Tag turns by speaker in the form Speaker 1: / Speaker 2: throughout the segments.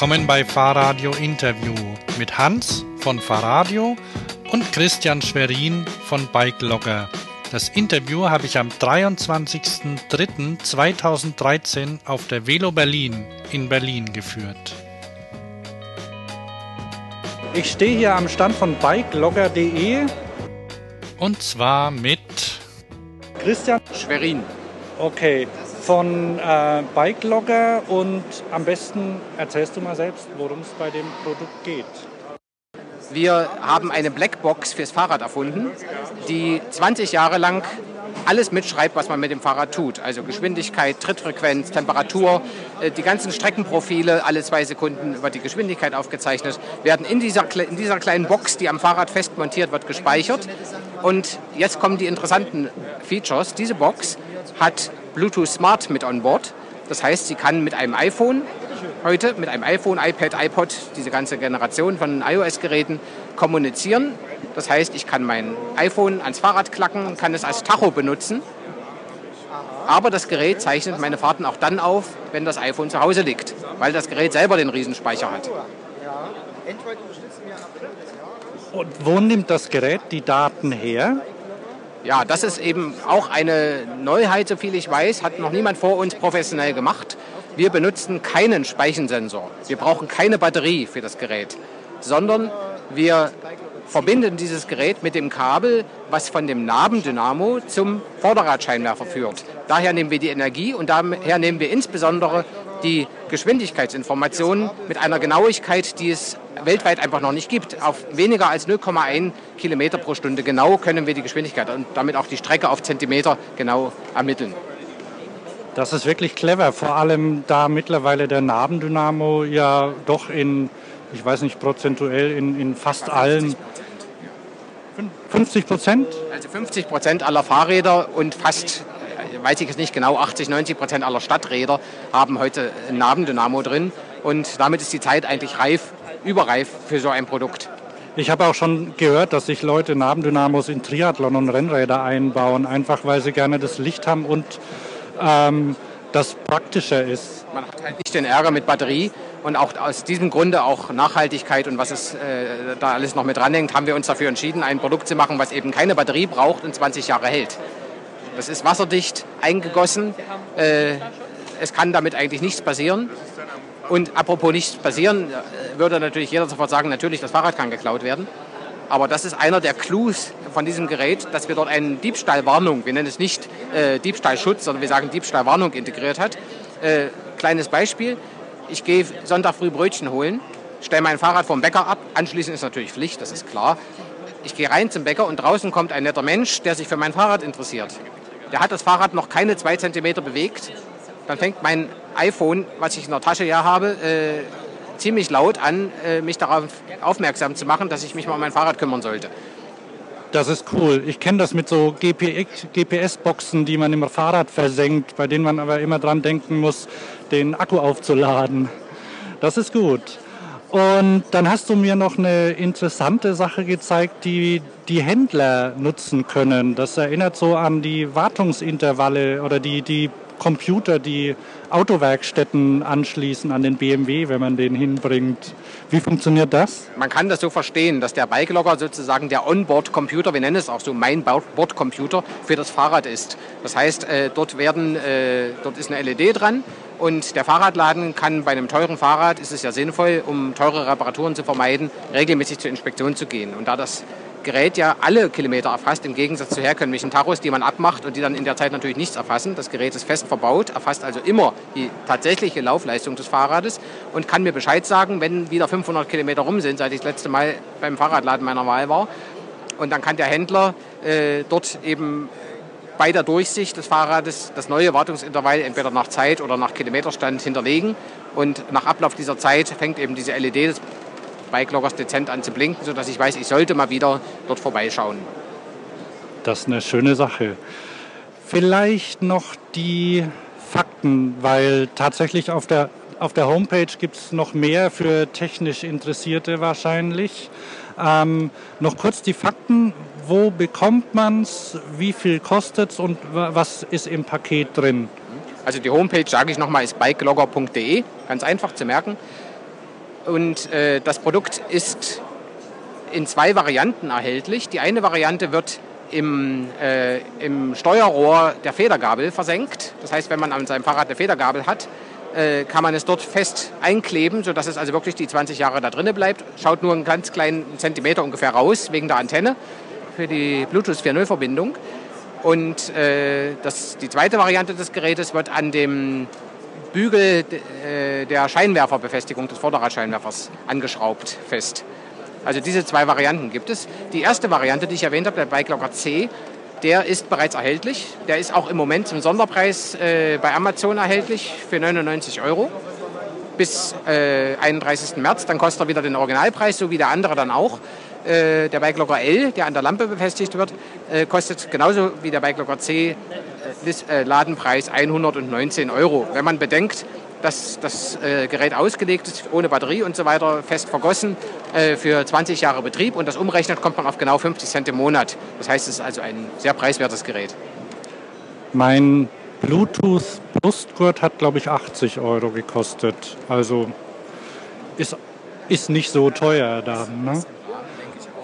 Speaker 1: Willkommen bei Fahrradio Interview mit Hans von Fahrradio und Christian Schwerin von Bikelogger. Das Interview habe ich am 23.03.2013 auf der Velo Berlin in Berlin geführt. Ich stehe hier am Stand von bikelogger.de und zwar mit
Speaker 2: Christian Schwerin.
Speaker 1: Okay, von äh, Bikelogger und am besten erzählst du mal selbst, worum es bei dem Produkt geht.
Speaker 2: Wir haben eine Blackbox fürs Fahrrad erfunden, die 20 Jahre lang alles mitschreibt, was man mit dem Fahrrad tut. Also Geschwindigkeit, Trittfrequenz, Temperatur, äh, die ganzen Streckenprofile, alle zwei Sekunden wird die Geschwindigkeit aufgezeichnet, werden in dieser, in dieser kleinen Box, die am Fahrrad fest montiert wird, gespeichert. Und jetzt kommen die interessanten Features. Diese Box hat Bluetooth Smart mit on board. Das heißt, sie kann mit einem iPhone heute, mit einem iPhone, iPad, iPod, diese ganze Generation von iOS-Geräten kommunizieren. Das heißt, ich kann mein iPhone ans Fahrrad klacken, kann es als Tacho benutzen. Aber das Gerät zeichnet meine Fahrten auch dann auf, wenn das iPhone zu Hause liegt, weil das Gerät selber den Riesenspeicher hat.
Speaker 1: Und wo nimmt das Gerät die Daten her?
Speaker 2: Ja, das ist eben auch eine Neuheit, so viel ich weiß, hat noch niemand vor uns professionell gemacht. Wir benutzen keinen Speichensensor. Wir brauchen keine Batterie für das Gerät, sondern wir verbinden dieses Gerät mit dem Kabel, was von dem Nabendynamo zum Vorderradscheinwerfer führt. Daher nehmen wir die Energie und daher nehmen wir insbesondere die Geschwindigkeitsinformationen mit einer Genauigkeit, die es weltweit einfach noch nicht gibt. Auf weniger als 0,1 Kilometer pro Stunde genau können wir die Geschwindigkeit und damit auch die Strecke auf Zentimeter genau ermitteln.
Speaker 1: Das ist wirklich clever, vor allem da mittlerweile der Nabendynamo ja doch in, ich weiß nicht, prozentuell in, in fast allen 50 Prozent?
Speaker 2: Also 50 Prozent aller Fahrräder und fast, äh, weiß ich jetzt nicht genau, 80, 90 Prozent aller Stadträder haben heute ein Nabendynamo drin. Und damit ist die Zeit eigentlich reif, überreif für so ein Produkt.
Speaker 1: Ich habe auch schon gehört, dass sich Leute Nabendynamos in Triathlon und Rennräder einbauen, einfach weil sie gerne das Licht haben und ähm, das praktischer ist.
Speaker 2: Man hat halt nicht den Ärger mit Batterie und auch aus diesem Grunde auch Nachhaltigkeit und was es äh, da alles noch mit dranhängt, haben wir uns dafür entschieden, ein Produkt zu machen, was eben keine Batterie braucht und 20 Jahre hält. Das ist wasserdicht eingegossen. Äh, es kann damit eigentlich nichts passieren. Und apropos nichts passieren, äh, würde natürlich jeder sofort sagen, natürlich, das Fahrrad kann geklaut werden. Aber das ist einer der Clues von diesem Gerät, dass wir dort eine Diebstahlwarnung, wir nennen es nicht äh, Diebstahlschutz, sondern wir sagen Diebstahlwarnung integriert hat. Äh, kleines Beispiel, ich gehe Sonntag früh Brötchen holen, stelle mein Fahrrad vom Bäcker ab, anschließend ist natürlich Pflicht, das ist klar. Ich gehe rein zum Bäcker und draußen kommt ein netter Mensch, der sich für mein Fahrrad interessiert. Der hat das Fahrrad noch keine zwei Zentimeter bewegt dann fängt mein iPhone, was ich in der Tasche ja habe, äh, ziemlich laut an, äh, mich darauf aufmerksam zu machen, dass ich mich mal um mein Fahrrad kümmern sollte.
Speaker 1: Das ist cool. Ich kenne das mit so GPS-Boxen, die man im Fahrrad versenkt, bei denen man aber immer dran denken muss, den Akku aufzuladen. Das ist gut. Und dann hast du mir noch eine interessante Sache gezeigt, die die Händler nutzen können. Das erinnert so an die Wartungsintervalle oder die, die Computer, die Autowerkstätten anschließen an den BMW, wenn man den hinbringt. Wie funktioniert das?
Speaker 2: Man kann das so verstehen, dass der Bikelogger sozusagen der Onboard-Computer, wir nennen es auch so mein Bordcomputer, für das Fahrrad ist. Das heißt, äh, dort, werden, äh, dort ist eine LED dran und der Fahrradladen kann bei einem teuren Fahrrad, ist es ja sinnvoll, um teure Reparaturen zu vermeiden, regelmäßig zur Inspektion zu gehen. Und da das Gerät ja alle Kilometer erfasst, im Gegensatz zu herkömmlichen Tachos, die man abmacht und die dann in der Zeit natürlich nichts erfassen. Das Gerät ist fest verbaut, erfasst also immer die tatsächliche Laufleistung des Fahrrades und kann mir Bescheid sagen, wenn wieder 500 Kilometer rum sind, seit ich das letzte Mal beim Fahrradladen meiner Wahl war. Und dann kann der Händler äh, dort eben bei der Durchsicht des Fahrrades das neue Wartungsintervall entweder nach Zeit oder nach Kilometerstand hinterlegen. Und nach Ablauf dieser Zeit fängt eben diese LED Bikeloggers dezent an zu blinken, sodass ich weiß, ich sollte mal wieder dort vorbeischauen.
Speaker 1: Das ist eine schöne Sache. Vielleicht noch die Fakten, weil tatsächlich auf der, auf der Homepage gibt es noch mehr für technisch Interessierte wahrscheinlich. Ähm, noch kurz die Fakten. Wo bekommt man es? Wie viel kostet es und was ist im Paket drin?
Speaker 2: Also die Homepage, sage ich nochmal, ist bikelogger.de. Ganz einfach zu merken. Und äh, das Produkt ist in zwei Varianten erhältlich. Die eine Variante wird im, äh, im Steuerrohr der Federgabel versenkt. Das heißt, wenn man an seinem Fahrrad eine Federgabel hat, äh, kann man es dort fest einkleben, sodass es also wirklich die 20 Jahre da drinnen bleibt. Schaut nur einen ganz kleinen Zentimeter ungefähr raus, wegen der Antenne für die Bluetooth 4.0 Verbindung. Und äh, das, die zweite Variante des Gerätes wird an dem Bügel äh, der Scheinwerferbefestigung des Vorderradscheinwerfers angeschraubt fest. Also diese zwei Varianten gibt es. Die erste Variante, die ich erwähnt habe, der Bike Locker C, der ist bereits erhältlich. Der ist auch im Moment zum Sonderpreis äh, bei Amazon erhältlich für 99 Euro bis äh, 31. März. Dann kostet er wieder den Originalpreis, so wie der andere dann auch. Äh, der Bike Locker L, der an der Lampe befestigt wird, äh, kostet genauso wie der Bike Locker C äh, äh, Ladenpreis 119 Euro. Wenn man bedenkt, dass das äh, Gerät ausgelegt ist, ohne Batterie und so weiter, fest vergossen, für 20 Jahre Betrieb. Und das umrechnet, kommt man auf genau 50 Cent im Monat. Das heißt, es ist also ein sehr preiswertes Gerät.
Speaker 1: Mein Bluetooth Brustgurt hat, glaube ich, 80 Euro gekostet. Also ist, ist nicht so teuer dann. Ne?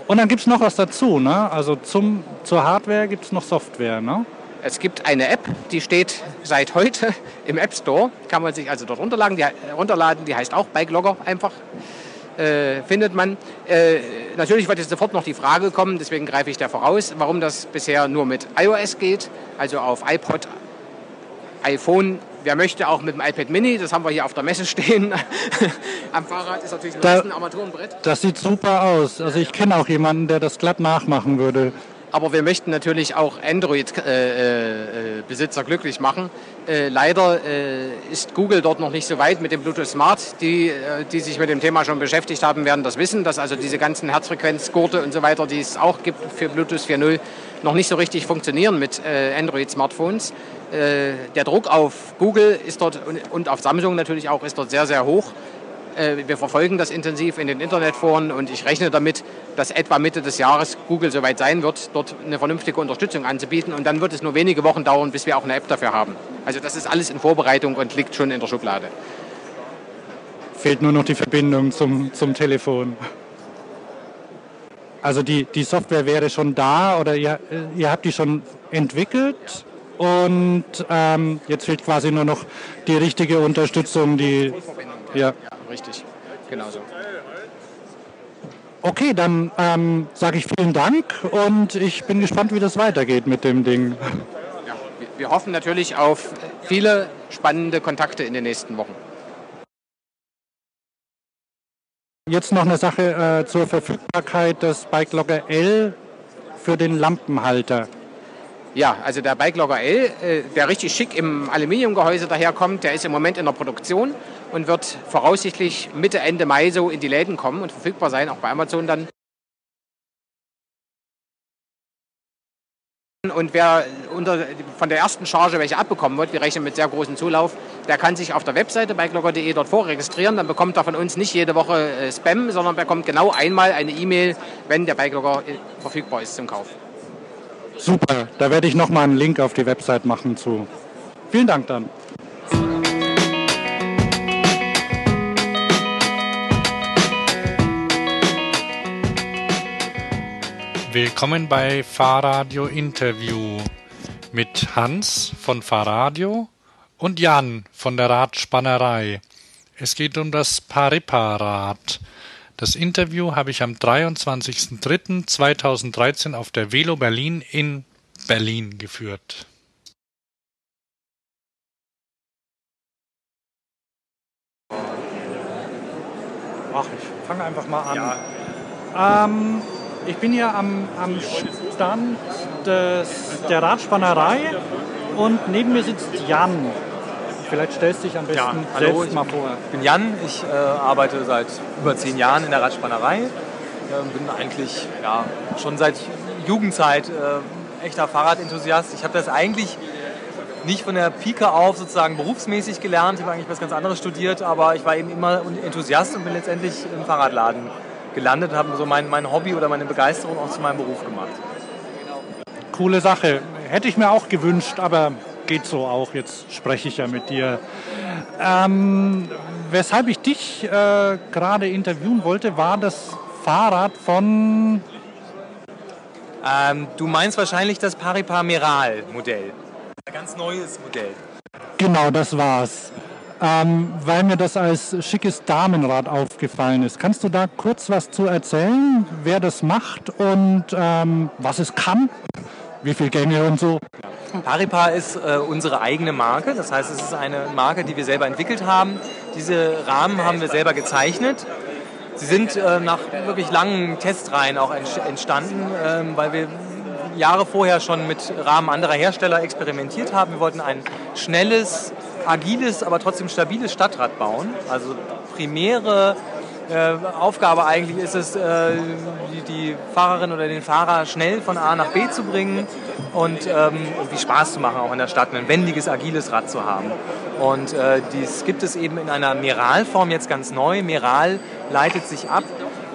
Speaker 1: Und dann gibt es noch was dazu. Ne? Also zum, zur Hardware gibt es noch Software. Ne?
Speaker 2: Es gibt eine App, die steht seit heute im App Store. Kann man sich also dort runterladen. Die, runterladen, die heißt auch Bike Logger einfach. Äh, findet man. Äh, natürlich wird jetzt sofort noch die Frage kommen, deswegen greife ich da voraus, warum das bisher nur mit iOS geht, also auf iPod, iPhone. Wer möchte auch mit dem iPad Mini, das haben wir hier auf der Messe stehen. Am Fahrrad ist natürlich
Speaker 1: da, ein Armaturenbrett. Das sieht super aus. Also ich kenne auch jemanden, der das glatt nachmachen würde.
Speaker 2: Aber wir möchten natürlich auch Android-Besitzer äh, äh, glücklich machen. Äh, leider ist Google dort noch nicht so weit mit dem Bluetooth Smart. Die, die sich mit dem Thema schon beschäftigt haben, werden das wissen, dass also diese ganzen Herzfrequenzgurte und so weiter, die es auch gibt für Bluetooth 4.0, noch nicht so richtig funktionieren mit Android-Smartphones. Der Druck auf Google ist dort und auf Samsung natürlich auch ist dort sehr, sehr hoch. Äh, wir verfolgen das intensiv in den Internetforen und ich rechne damit, dass etwa Mitte des Jahres Google soweit sein wird, dort eine vernünftige Unterstützung anzubieten. Und dann wird es nur wenige Wochen dauern, bis wir auch eine App dafür haben. Also das ist alles in Vorbereitung und liegt schon in der Schublade.
Speaker 1: Fehlt nur noch die Verbindung zum, zum Telefon. Also die, die Software wäre schon da oder ihr, ihr habt die schon entwickelt und ähm, jetzt fehlt quasi nur noch die richtige Unterstützung, die
Speaker 2: ja. ja richtig. Genauso.
Speaker 1: Okay, dann ähm, sage ich vielen Dank und ich bin gespannt, wie das weitergeht mit dem Ding.
Speaker 2: Ja, wir hoffen natürlich auf viele spannende Kontakte in den nächsten Wochen.
Speaker 1: Jetzt noch eine Sache äh, zur Verfügbarkeit des Bike Logger L für den Lampenhalter.
Speaker 2: Ja, also der Bike Logger L, äh, der richtig schick im Aluminiumgehäuse daherkommt, der ist im Moment in der Produktion und wird voraussichtlich Mitte, Ende Mai so in die Läden kommen und verfügbar sein, auch bei Amazon dann. Und wer unter, von der ersten Charge welche abbekommen wird, wir rechnen mit sehr großem Zulauf, der kann sich auf der Webseite bikelogger.de dort vorregistrieren. Dann bekommt er von uns nicht jede Woche äh, Spam, sondern bekommt genau einmal eine E-Mail, wenn der Bikelogger äh, verfügbar ist zum Kauf.
Speaker 1: Super, da werde ich nochmal einen Link auf die Website machen zu. Vielen Dank dann. Willkommen bei Fahrradio Interview mit Hans von Fahrradio und Jan von der Radspannerei. Es geht um das Paripa-Rad. Das Interview habe ich am 23.03.2013 auf der Velo Berlin in Berlin geführt. Ach, ich fange einfach mal an. Ja. Ähm, ich bin hier am, am Stand des, der Radspannerei und neben mir sitzt Jan. Vielleicht stellst du dich am besten ja, hallo, selbst mal vor.
Speaker 3: Ich bin Jan, ich äh, arbeite seit über zehn Jahren in der Radspannerei. Äh, bin eigentlich ja, schon seit Jugendzeit äh, echter Fahrradenthusiast. Ich habe das eigentlich nicht von der Pike auf sozusagen berufsmäßig gelernt. Ich habe eigentlich was ganz anderes studiert, aber ich war eben immer Enthusiast und bin letztendlich im Fahrradladen gelandet und habe so mein, mein Hobby oder meine Begeisterung auch zu meinem Beruf gemacht.
Speaker 1: Coole Sache. Hätte ich mir auch gewünscht, aber geht so auch, jetzt spreche ich ja mit dir. Ähm, weshalb ich dich äh, gerade interviewen wollte, war das Fahrrad von...
Speaker 3: Ähm, du meinst wahrscheinlich das Paripar Meral Modell. Ein ganz neues Modell.
Speaker 1: Genau, das war's. Ähm, weil mir das als schickes Damenrad aufgefallen ist. Kannst du da kurz was zu erzählen, wer das macht und ähm, was es kann? Wie viele Gänge und so?
Speaker 3: Paripar ist äh, unsere eigene Marke. Das heißt, es ist eine Marke, die wir selber entwickelt haben. Diese Rahmen haben wir selber gezeichnet. Sie sind äh, nach wirklich langen Testreihen auch entstanden, äh, weil wir Jahre vorher schon mit Rahmen anderer Hersteller experimentiert haben. Wir wollten ein schnelles, agiles, aber trotzdem stabiles Stadtrad bauen. Also primäre Aufgabe eigentlich ist es, äh, die, die, Fahrerin oder den Fahrer schnell von A nach B zu bringen und ähm, irgendwie Spaß zu machen, auch in der Stadt ein wendiges, agiles Rad zu haben. Und äh, dies gibt es eben in einer Meralform jetzt ganz neu. Meral leitet sich ab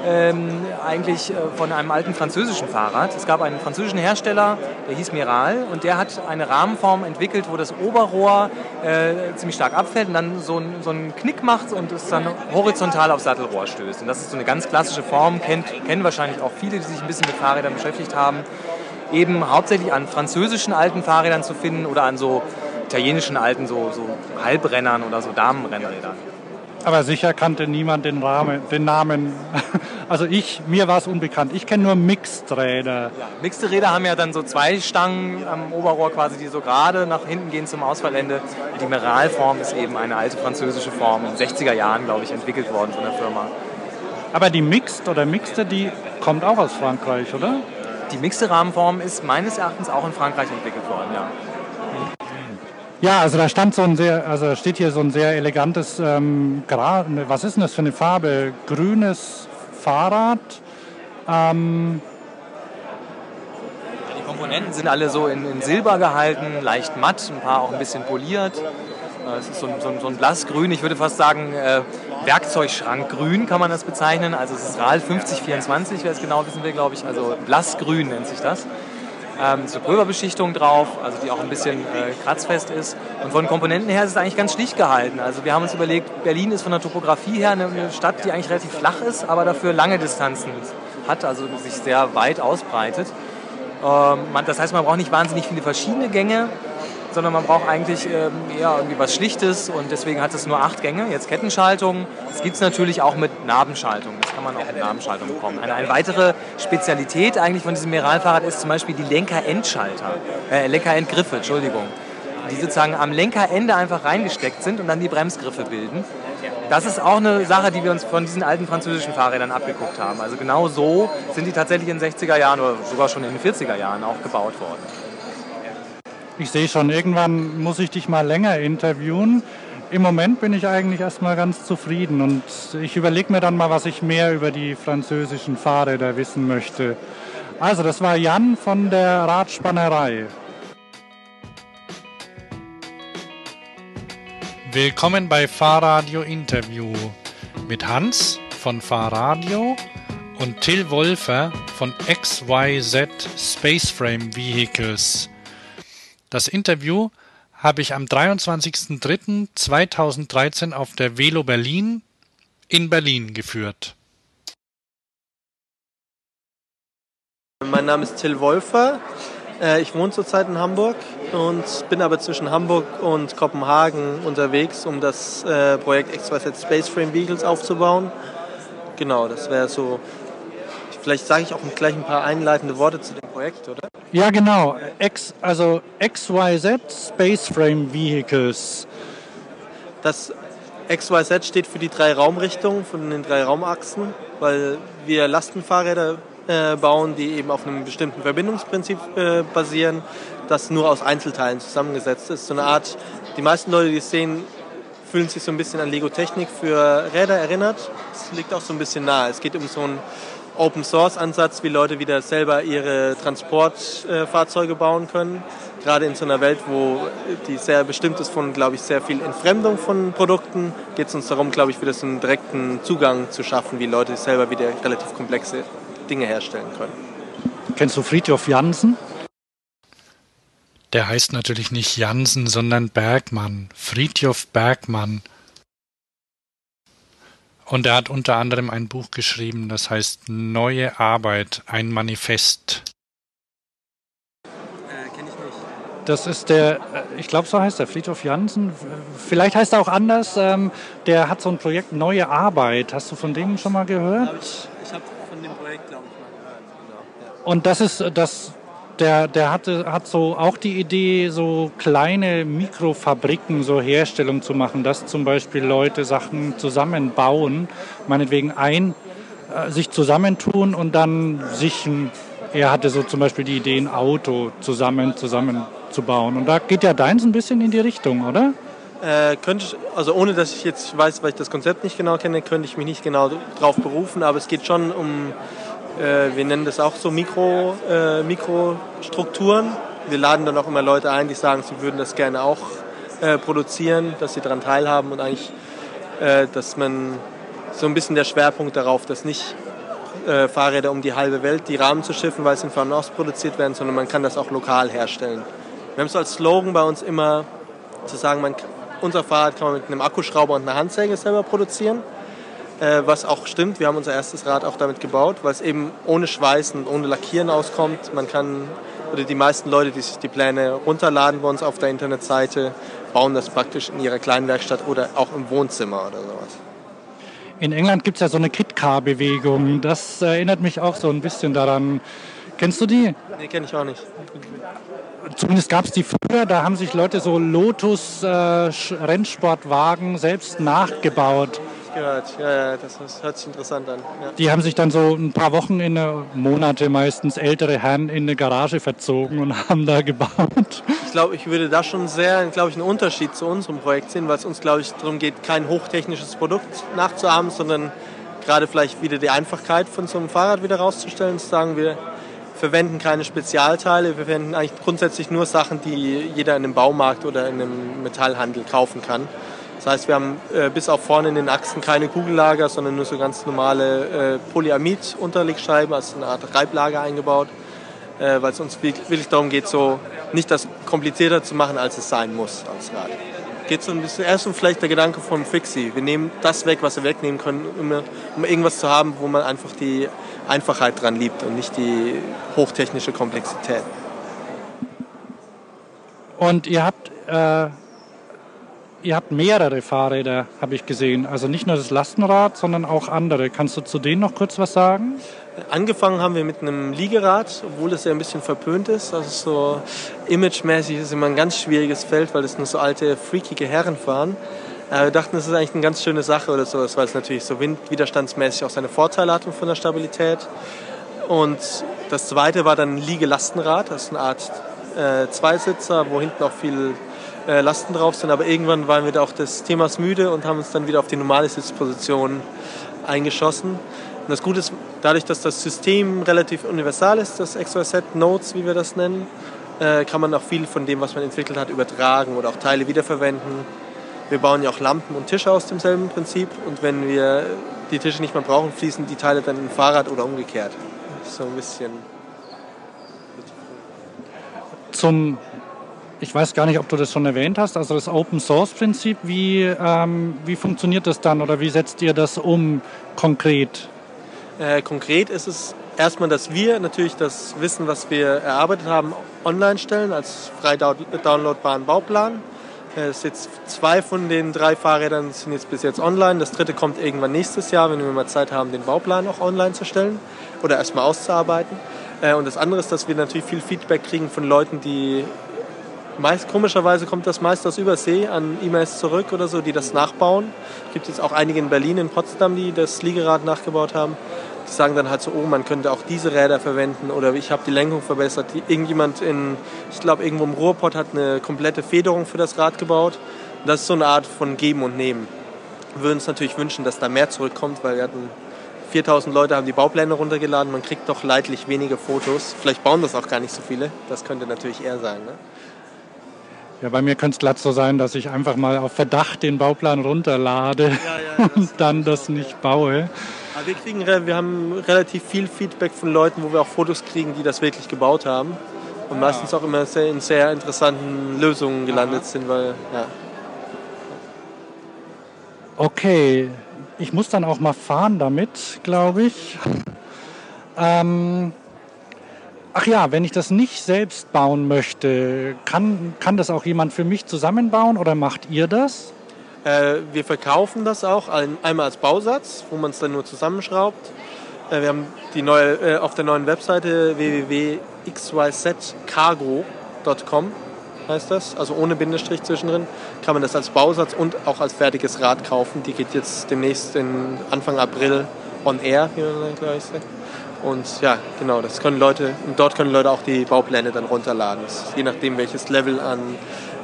Speaker 3: ähm, eigentlich äh, von einem alten französischen Fahrrad. Es gab einen französischen Hersteller, der hieß Miral und der hat eine Rahmenform entwickelt, wo das Oberrohr äh, ziemlich stark abfällt und dann so, so einen Knick macht und es dann horizontal auf Sattelrohr stößt. Und das ist so eine ganz klassische Form, kennt, kennen wahrscheinlich auch viele, die sich ein bisschen mit Fahrrädern beschäftigt haben, eben hauptsächlich an französischen alten Fahrrädern zu finden oder an so italienischen alten so, so Halbrennern oder so Damenrennrädern.
Speaker 1: Aber sicher kannte niemand den, Rahmen, den Namen. Also ich, mir war es unbekannt. Ich kenne nur Mixed-Räder.
Speaker 3: Ja, Mixed-Räder haben ja dann so zwei Stangen am Oberrohr quasi, die so gerade nach hinten gehen zum Ausfallende. Die Meralform ist eben eine alte französische Form, in den 60er Jahren, glaube ich, entwickelt worden von der Firma.
Speaker 1: Aber die Mixed oder Mixte, die kommt auch aus Frankreich, oder?
Speaker 3: Die Mixte Rahmenform ist meines Erachtens auch in Frankreich entwickelt worden, ja.
Speaker 1: Ja, also da stand so ein sehr, also steht hier so ein sehr elegantes, ähm, was ist denn das für eine Farbe? Grünes Fahrrad. Ähm
Speaker 3: die Komponenten sind alle so in, in, Silber gehalten, leicht matt, ein paar auch ein bisschen poliert. Äh, es ist so, so, so ein blassgrün, ich würde fast sagen äh, Werkzeugschrankgrün kann man das bezeichnen. Also es ist RAL 5024, wer es genau wissen will, glaube ich. Also blassgrün nennt sich das ähm, so Pulverbeschichtung drauf, also die auch ein bisschen äh, kratzfest ist. Und von Komponenten her ist es eigentlich ganz schlicht gehalten. Also wir haben uns überlegt, Berlin ist von der Topografie her eine, Stadt, die eigentlich relativ flach ist, aber dafür lange Distanzen hat, also sich sehr weit ausbreitet. Ähm, das heißt, man braucht nicht wahnsinnig viele verschiedene Gänge, sondern man braucht eigentlich ähm, eher irgendwie was Schlichtes und deswegen hat es nur acht Gänge. Jetzt Kettenschaltung. Das gibt es natürlich auch mit Nabenschaltung. Kann man auch mit Nabenschaltung bekommen. Eine, eine weitere Spezialität eigentlich von diesem Meralfahrrad ist zum Beispiel die Lenkerendschalter, äh, Lenkerendgriffe, Entschuldigung. Die sozusagen am Lenkerende einfach reingesteckt sind und dann die Bremsgriffe bilden. Das ist auch eine Sache, die wir uns von diesen alten französischen Fahrrädern abgeguckt haben. Also genau so sind die tatsächlich in den 60er Jahren oder sogar schon in den 40er Jahren auch gebaut worden.
Speaker 1: Ich sehe schon, irgendwann muss ich dich mal länger interviewen. Im Moment bin ich eigentlich erstmal ganz zufrieden und ich überlege mir dann mal, was ich mehr über die französischen Fahrräder wissen möchte. Also, das war Jan von der Radspannerei. Willkommen bei Fahrradio Interview mit Hans von Fahrradio und Till Wolfer von XYZ Spaceframe Vehicles. Das Interview habe ich am 23.03.2013 auf der Velo Berlin in Berlin geführt.
Speaker 4: Mein Name ist Till Wolfer. Äh, ich wohne zurzeit in Hamburg und bin aber zwischen Hamburg und Kopenhagen unterwegs, um das äh, Projekt XYZ Space Frame Vehicles aufzubauen. Genau, das wäre so. Vielleicht sage ich auch gleich ein paar einleitende Worte zu dem Projekt, oder?
Speaker 1: Ja, genau. X, also XYZ Space Frame Vehicles.
Speaker 4: Das XYZ steht für die drei Raumrichtungen von den drei Raumachsen, weil wir Lastenfahrräder äh, bauen, die eben auf einem bestimmten Verbindungsprinzip äh, basieren, das nur aus Einzelteilen zusammengesetzt ist. So eine Art, die meisten Leute, die es sehen, fühlen sich so ein bisschen an Lego Technik für Räder erinnert. Es liegt auch so ein bisschen nahe. Es geht um so ein Open Source Ansatz, wie Leute wieder selber ihre Transportfahrzeuge bauen können. Gerade in so einer Welt, wo die sehr bestimmt ist von, glaube ich, sehr viel Entfremdung von Produkten, geht es uns darum, glaube ich, wieder so einen direkten Zugang zu schaffen, wie Leute selber wieder relativ komplexe Dinge herstellen können.
Speaker 1: Kennst du Friedhof Jansen? Der heißt natürlich nicht Jansen, sondern Bergmann, Friedjof Bergmann. Und er hat unter anderem ein Buch geschrieben, das heißt Neue Arbeit, ein Manifest.
Speaker 4: Äh, Kenne ich nicht.
Speaker 1: Das ist der, äh, ich glaube, so heißt er, Friedhof Jansen. Vielleicht heißt er auch anders. Ähm, der hat so ein Projekt Neue Arbeit. Hast du von dem schon mal gehört?
Speaker 4: Ich ich habe von dem Projekt, glaube ich, mal gehört. Genau.
Speaker 1: Und das ist das der, der hatte, hat so auch die Idee, so kleine Mikrofabriken, so Herstellung zu machen, dass zum Beispiel Leute Sachen zusammenbauen, meinetwegen ein, äh, sich zusammentun und dann sich ein, er hatte so zum Beispiel die Idee, ein Auto zusammen, zusammenzubauen. Und da geht ja deins ein bisschen in die Richtung, oder?
Speaker 4: Äh, könnte ich, also ohne dass ich jetzt weiß, weil ich das Konzept nicht genau kenne, könnte ich mich nicht genau darauf berufen, aber es geht schon um äh, wir nennen das auch so Mikro, äh, Mikrostrukturen. Wir laden dann auch immer Leute ein, die sagen, sie würden das gerne auch äh, produzieren, dass sie daran teilhaben und eigentlich, äh, dass man so ein bisschen der Schwerpunkt darauf, dass nicht äh, Fahrräder um die halbe Welt die Rahmen zu schiffen, weil sie in Fernost produziert werden, sondern man kann das auch lokal herstellen. Wir haben es als Slogan bei uns immer zu sagen, man, unser Fahrrad kann man mit einem Akkuschrauber und einer Handsäge selber produzieren äh, was auch stimmt. Wir haben unser erstes Rad auch damit gebaut, weil es eben ohne Schweißen und ohne Lackieren auskommt. Man kann, oder die meisten Leute, die sich die Pläne runterladen bei uns auf der Internetseite, bauen das praktisch in ihrer Kleinwerkstatt oder auch im Wohnzimmer oder sowas.
Speaker 1: In England gibt es ja so eine Kit-Car-Bewegung. Das erinnert mich auch so ein bisschen daran. Kennst du die?
Speaker 4: Nee, kenne ich auch nicht.
Speaker 1: Zumindest gab es die früher, da haben sich Leute so Lotus-Rennsportwagen äh, selbst nachgebaut
Speaker 4: gehört. Ja, ja, das, das hört sich interessant an. Ja.
Speaker 1: Die haben sich dann so ein paar Wochen, in Monate meistens ältere Herren in eine Garage verzogen und haben da gebaut.
Speaker 4: Ich glaube, ich würde da schon sehr, glaube ich, einen Unterschied zu unserem Projekt sehen, weil es uns, glaube ich, darum geht, kein hochtechnisches Produkt nachzuahmen, sondern gerade vielleicht wieder die Einfachkeit von so einem Fahrrad wieder rauszustellen, zu sagen, wir verwenden keine Spezialteile, wir verwenden eigentlich grundsätzlich nur Sachen, die jeder in einem Baumarkt oder in einem Metallhandel kaufen kann. Das heißt, wir haben äh, bis auf vorne in den Achsen keine Kugellager, sondern nur so ganz normale äh, Polyamid-Unterlegscheiben, also eine Art Reiblager eingebaut, äh, weil es uns wirklich darum geht, so nicht das komplizierter zu machen, als es sein muss als Rad. Geht so ein bisschen erst um vielleicht der Gedanke vom Fixie. Wir nehmen das weg, was wir wegnehmen können, um, um irgendwas zu haben, wo man einfach die Einfachheit dran liebt und nicht die hochtechnische Komplexität.
Speaker 1: Und ihr habt äh Ihr habt mehrere Fahrräder, habe ich gesehen. Also nicht nur das Lastenrad, sondern auch andere. Kannst du zu denen noch kurz was sagen?
Speaker 4: Angefangen haben wir mit einem Liegerad, obwohl es ja ein bisschen verpönt ist. Also so imagemäßig ist immer ein ganz schwieriges Feld, weil es nur so alte, freakige Herren fahren. Äh, wir dachten, das ist eigentlich eine ganz schöne Sache oder so, weil es natürlich so windwiderstandsmäßig auch seine Vorteile hat von der Stabilität. Und das zweite war dann ein Liegelastenrad, das ist eine Art äh, Zweisitzer, wo hinten auch viel äh, Lasten drauf sind. Aber irgendwann waren wir auch des Themas müde und haben uns dann wieder auf die normale Sitzposition eingeschossen. Und das Gute ist, dadurch, dass das System relativ universal ist, das XYZ Notes, wie wir das nennen, äh, kann man auch viel von dem, was man entwickelt hat, übertragen oder auch Teile wiederverwenden. Wir bauen ja auch Lampen und Tische aus demselben Prinzip und wenn wir die Tische nicht mehr brauchen, fließen die Teile dann in Fahrrad oder umgekehrt. So ein bisschen.
Speaker 1: Zum ich weiß gar nicht, ob du das schon erwähnt hast, also das Open Source Prinzip, wie, ähm, wie funktioniert das dann oder wie setzt ihr das um konkret?
Speaker 4: Äh, konkret ist es erstmal, dass wir natürlich das Wissen, was wir erarbeitet haben, online stellen als frei downloadbaren Bauplan. Äh, es jetzt zwei von den drei Fahrrädern sind jetzt bis jetzt online. Das dritte kommt irgendwann nächstes Jahr, wenn wir mal Zeit haben, den Bauplan auch online zu stellen oder erstmal auszuarbeiten. Äh, und das andere ist, dass wir natürlich viel Feedback kriegen von Leuten, die Meist, komischerweise kommt das meist aus Übersee an E-Mails zurück oder so, die das nachbauen. Es gibt jetzt auch einige in Berlin, in Potsdam, die das Liegerad nachgebaut haben. Die sagen dann halt so, oh, man könnte auch diese Räder verwenden oder ich habe die Lenkung verbessert. Irgendjemand in, ich glaube, irgendwo im Ruhrpott hat eine komplette Federung für das Rad gebaut. Das ist so eine Art von Geben und Nehmen. Wir würden uns natürlich wünschen, dass da mehr zurückkommt, weil wir hatten 4000 Leute haben die Baupläne runtergeladen. Man kriegt doch leidlich wenige Fotos. Vielleicht bauen das auch gar nicht so viele. Das könnte natürlich eher sein. Ne?
Speaker 1: Ja, bei mir könnte es glatt so sein, dass ich einfach mal auf Verdacht den Bauplan runterlade ja, ja, und dann das nicht baue.
Speaker 4: Aber wir, kriegen, wir haben relativ viel Feedback von Leuten, wo wir auch Fotos kriegen, die das wirklich gebaut haben. und meistens auch immer sehr, in sehr interessanten Lösungen gelandet sind, weil.
Speaker 1: Okay, ich muss dann auch mal fahren damit, glaube ich. Ähm, ach ja, wenn ich das nicht selbst bauen möchte, kann, kann das auch jemand für mich zusammenbauen oder macht ihr das?
Speaker 4: Äh, wir verkaufen das auch ein, einmal als Bausatz, wo man es dann nur zusammenschraubt. Äh, wir haben die neue, äh, auf der neuen Webseite www.xyzcargo.com heißt das, also ohne Bindestrich zwischendrin, kann man das als Bausatz und auch als fertiges Rad kaufen. Die geht jetzt demnächst in Anfang April on air, wie man gleich sagt. Und ja, genau, das können Leute, und dort können Leute auch die Baupläne dann runterladen. je nachdem, welches Level an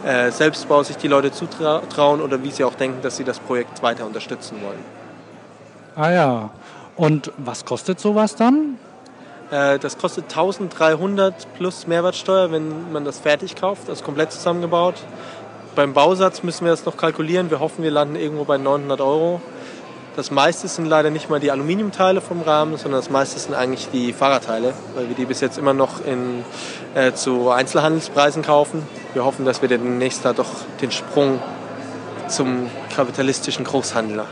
Speaker 4: äh, Selbstbau sich die Leute zutrauen oder wie sie auch denken, dass sie das Projekt weiter unterstützen wollen.
Speaker 1: Ah ja, und was kostet sowas dann?
Speaker 4: Äh, das kostet 1300 plus Mehrwertsteuer, wenn man das fertig kauft, also komplett zusammengebaut. Beim Bausatz müssen wir das noch kalkulieren. Wir hoffen, wir landen irgendwo bei 900 Euro. Das meiste sind leider nicht mal die Aluminiumteile vom Rahmen, sondern das meiste sind eigentlich die Fahrradteile, weil wir die bis jetzt immer noch in, äh, zu Einzelhandelspreisen kaufen. Wir hoffen, dass wir demnächst da doch den Sprung zum kapitalistischen Großhandel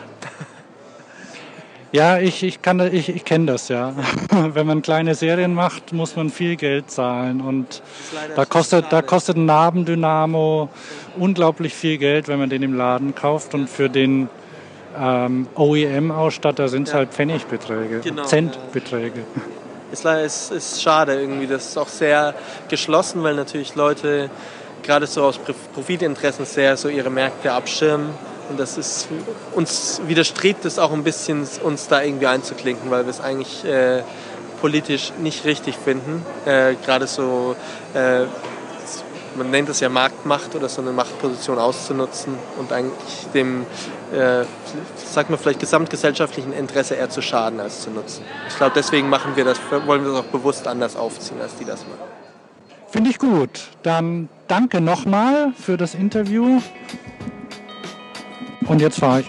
Speaker 1: ja, ich, ich, ich, ich kenne das ja. Wenn man kleine Serien macht, muss man viel Geld zahlen. Und da kostet, da kostet ein Nabendynamo unglaublich viel Geld, wenn man den im Laden kauft. Und für den ähm, OEM-Ausstatter sind es ja. halt Pfennigbeträge, genau. Centbeträge.
Speaker 4: Es ist, ist schade irgendwie. Das ist auch sehr geschlossen, weil natürlich Leute gerade so aus Profitinteressen sehr so ihre Märkte abschirmen und das ist, uns widerstrebt es auch ein bisschen, uns da irgendwie einzuklinken, weil wir es eigentlich äh, politisch nicht richtig finden. Äh, Gerade so, äh, man nennt es ja Marktmacht oder so eine Machtposition auszunutzen und eigentlich dem, äh, sagt man vielleicht, gesamtgesellschaftlichen Interesse eher zu schaden als zu nutzen. Ich glaube, deswegen machen wir das, wollen wir das auch bewusst anders aufziehen, als die das machen.
Speaker 1: Finde ich gut. Dann danke nochmal für das Interview. Und jetzt fahre ich.